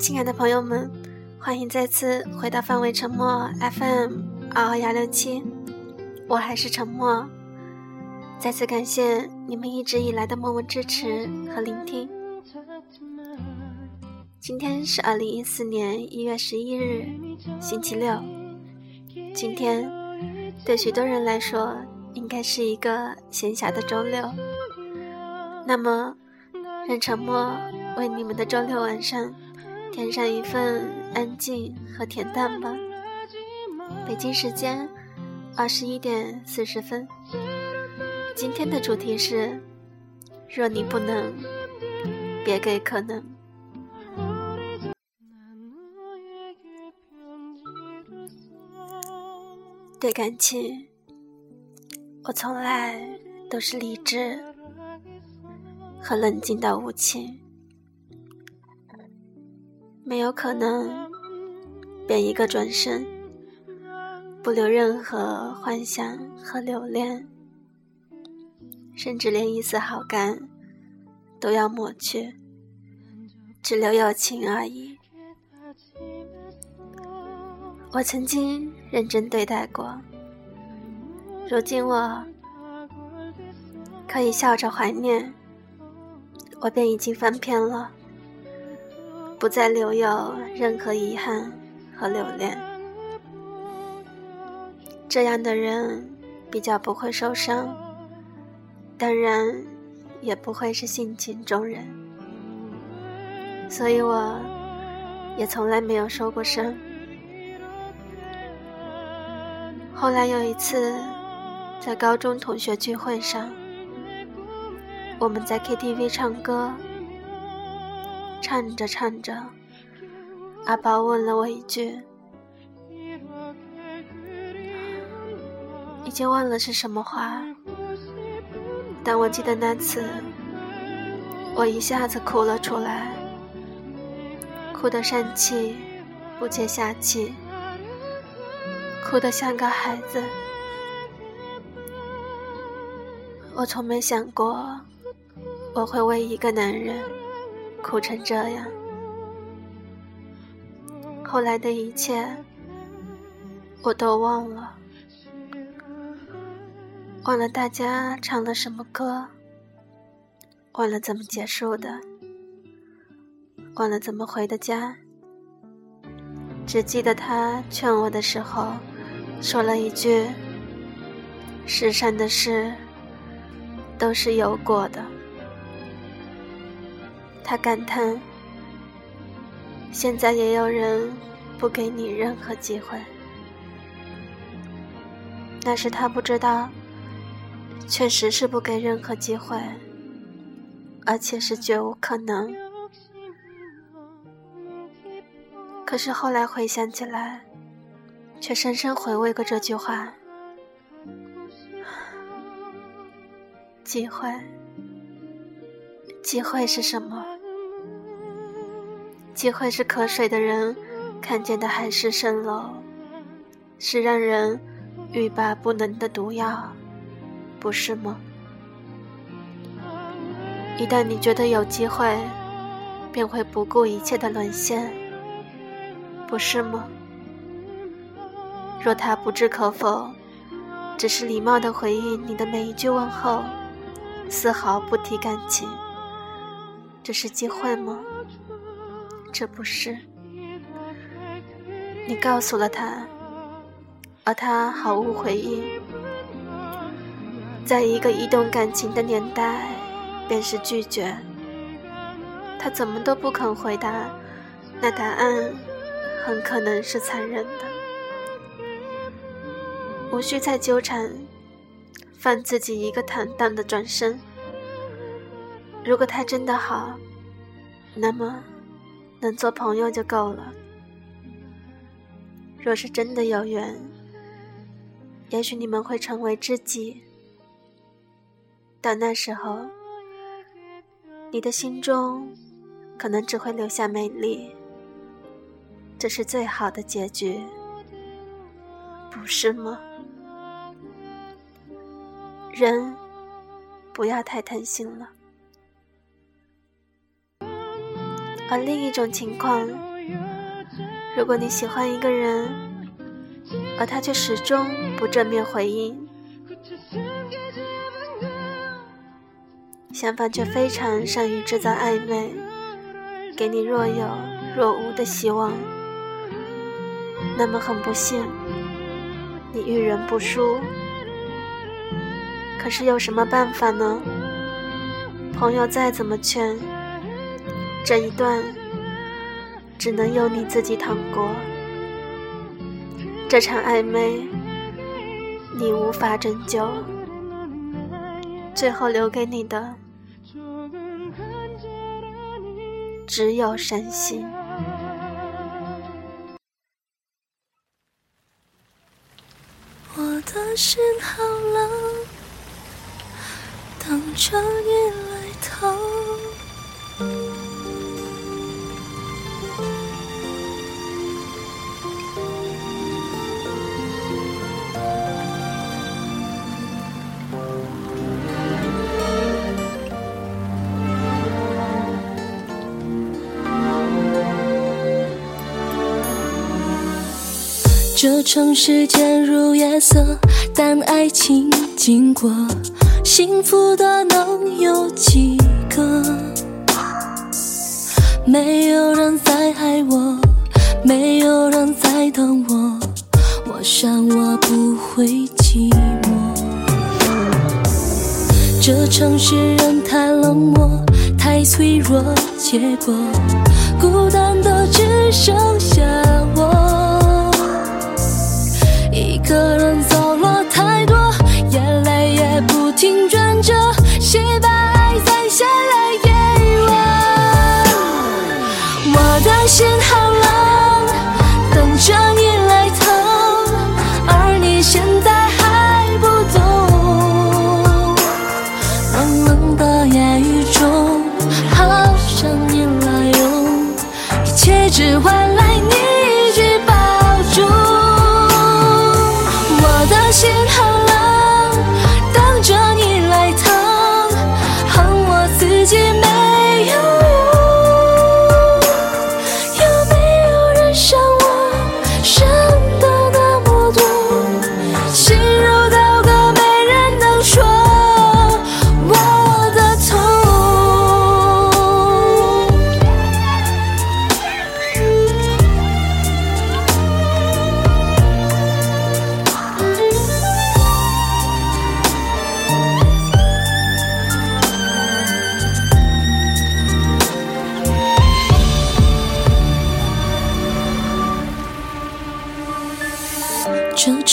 亲爱的朋友们，欢迎再次回到范围沉默 FM 二二幺六七，我还是沉默。再次感谢你们一直以来的默默支持和聆听。今天是二零一四年一月十一日，星期六。今天对许多人来说，应该是一个闲暇的周六。那么，让沉默为你们的周六晚上添上一份安静和恬淡吧。北京时间二十一点四十分。今天的主题是：若你不能，别给可能。对感情，我从来都是理智和冷静到无情，没有可能，便一个转身，不留任何幻想和留恋。甚至连一丝好感都要抹去，只留友情而已。我曾经认真对待过，如今我可以笑着怀念，我便已经翻篇了，不再留有任何遗憾和留恋。这样的人比较不会受伤。当然，也不会是性情中人，所以我也从来没有受过伤。后来有一次，在高中同学聚会上，我们在 KTV 唱歌，唱着唱着，阿宝问了我一句，已经忘了是什么话。但我记得那次，我一下子哭了出来，哭得上气不接下气，哭得像个孩子。我从没想过，我会为一个男人哭成这样。后来的一切，我都忘了。忘了大家唱了什么歌，忘了怎么结束的，忘了怎么回的家，只记得他劝我的时候，说了一句：“世上的事都是有过的。”他感叹：“现在也有人不给你任何机会。”那是他不知道。确实是不给任何机会，而且是绝无可能。可是后来回想起来，却深深回味过这句话：机会，机会是什么？机会是渴水的人看见的海市蜃楼，是让人欲罢不能的毒药。不是吗？一旦你觉得有机会，便会不顾一切的沦陷，不是吗？若他不置可否，只是礼貌的回应你的每一句问候，丝毫不提感情，这是机会吗？这不是。你告诉了他，而他毫无回应。在一个移动感情的年代，便是拒绝。他怎么都不肯回答，那答案很可能是残忍的。无需再纠缠，放自己一个坦荡的转身。如果他真的好，那么能做朋友就够了。若是真的有缘，也许你们会成为知己。到那时候，你的心中可能只会留下美丽，这是最好的结局，不是吗？人不要太贪心了。而另一种情况如果你喜欢一个人，而他却始终不正面回应，相反却非常善于制造暧昧，给你若有若无的希望，那么很不幸，你遇人不淑。可是有什么办法呢？朋友再怎么劝，这一段只能由你自己趟过。这场暧昧，你无法拯救，最后留给你的只有伤心。我的心好冷，等着你来疼。这城市渐入夜色，但爱情经过，幸福的能有几个？没有人在爱我，没有人在等我，我想我不会寂寞。这城市人太冷漠，太脆弱，结果孤单的只剩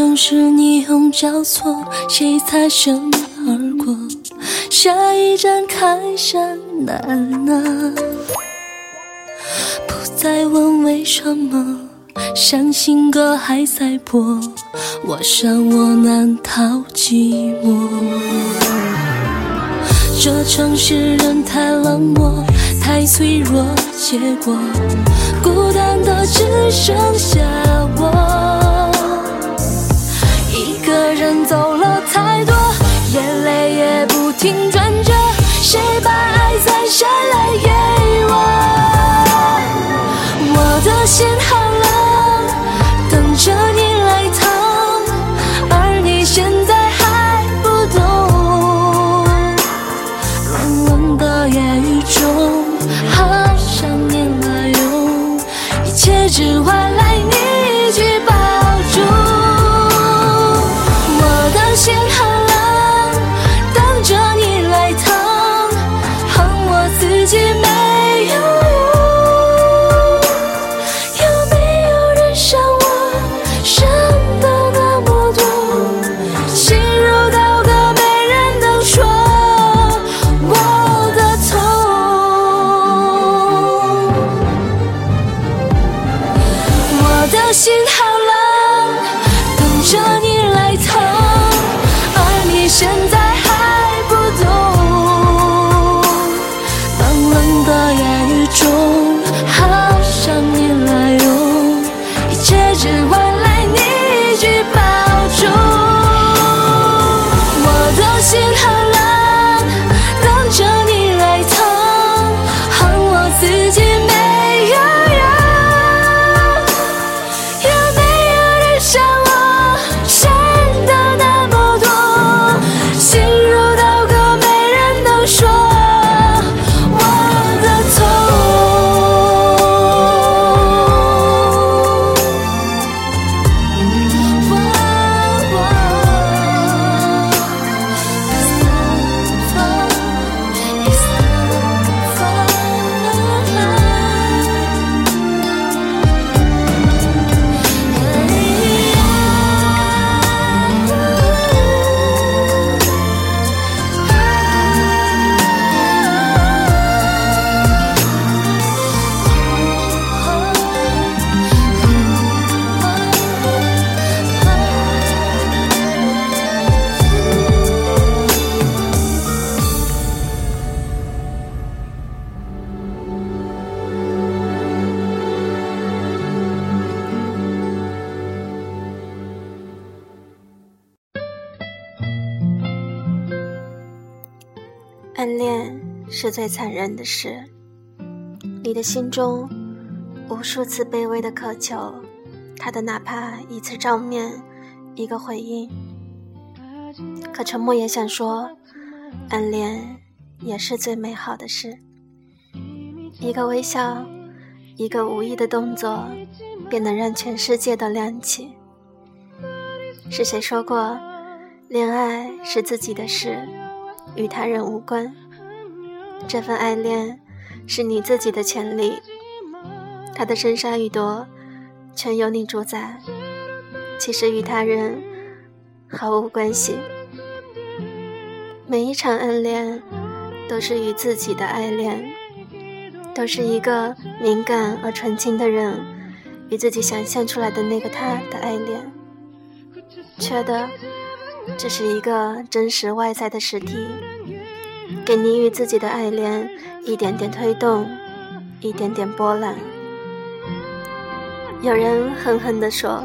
城市霓虹交错，谁擦身而过？下一站开山难啊！不再问为什么，伤心歌还在播，我想我难逃寂寞。这城市人太冷漠，太脆弱，结果孤单的只剩下我。暗恋是最残忍的事，你的心中无数次卑微的渴求，他的哪怕一次照面，一个回应。可沉默也想说，暗恋也是最美好的事。一个微笑，一个无意的动作，便能让全世界都亮起。是谁说过，恋爱是自己的事，与他人无关？这份爱恋是你自己的权利，他的生杀予夺全由你主宰。其实与他人毫无关系。每一场暗恋都是与自己的爱恋，都是一个敏感而纯情的人与自己想象出来的那个他的爱恋。缺的这是一个真实外在的实体，给你与自己的爱恋一点点推动，一点点波澜。有人狠狠地说：“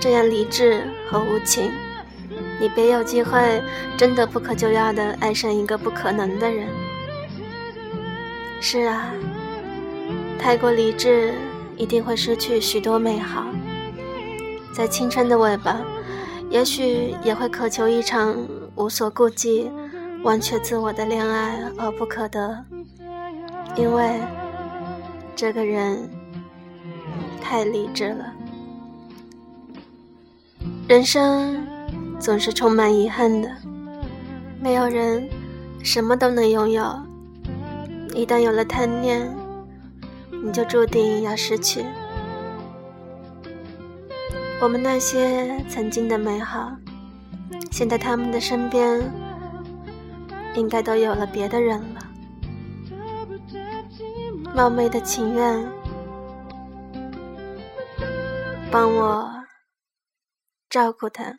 这样理智和无情，你别有机会真的不可救药的爱上一个不可能的人。”是啊，太过理智一定会失去许多美好。在青春的尾巴。也许也会渴求一场无所顾忌、忘却自我的恋爱而不可得，因为这个人太理智了。人生总是充满遗憾的，没有人什么都能拥有。一旦有了贪念，你就注定要失去。我们那些曾经的美好，现在他们的身边应该都有了别的人了。冒昧的情愿，帮我照顾他。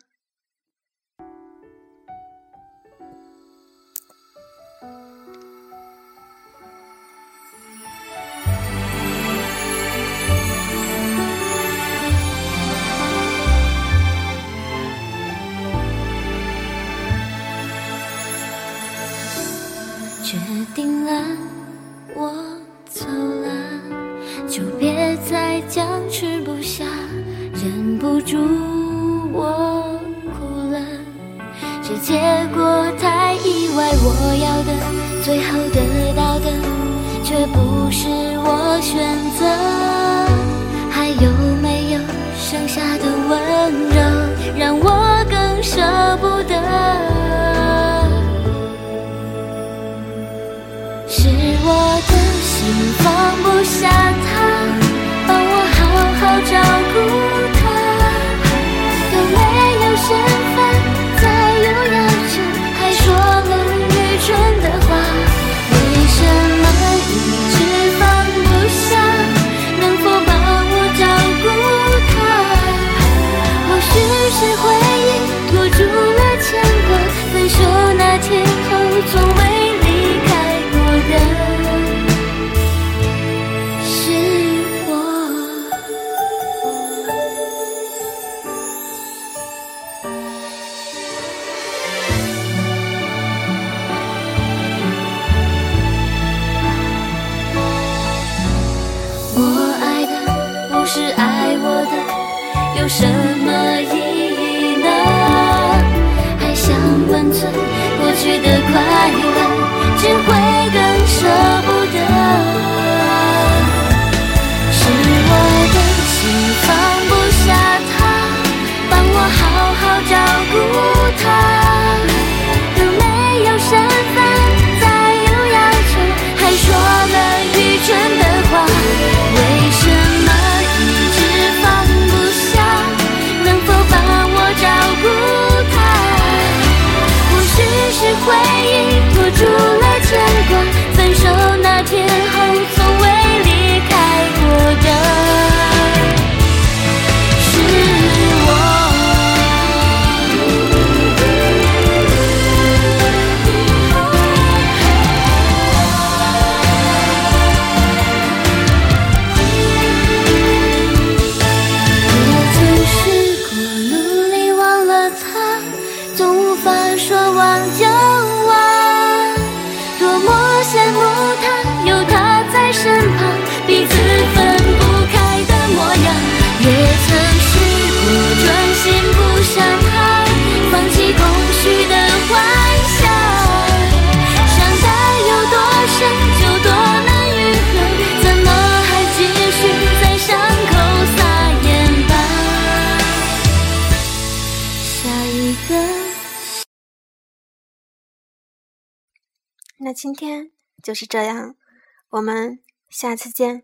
决定了，我走了，就别再僵持不下，忍不住我哭了。这结果太意外，我要的，最后得到的，却不是我选择。还有没有剩下的温柔，让我更舍不彼此分不开的模样，也曾试过专心不伤害，放弃空虚的幻想。伤得有多深，就多难愈合，怎么还继续在伤口撒盐巴？下一个。那今天就是这样，我们。下次见。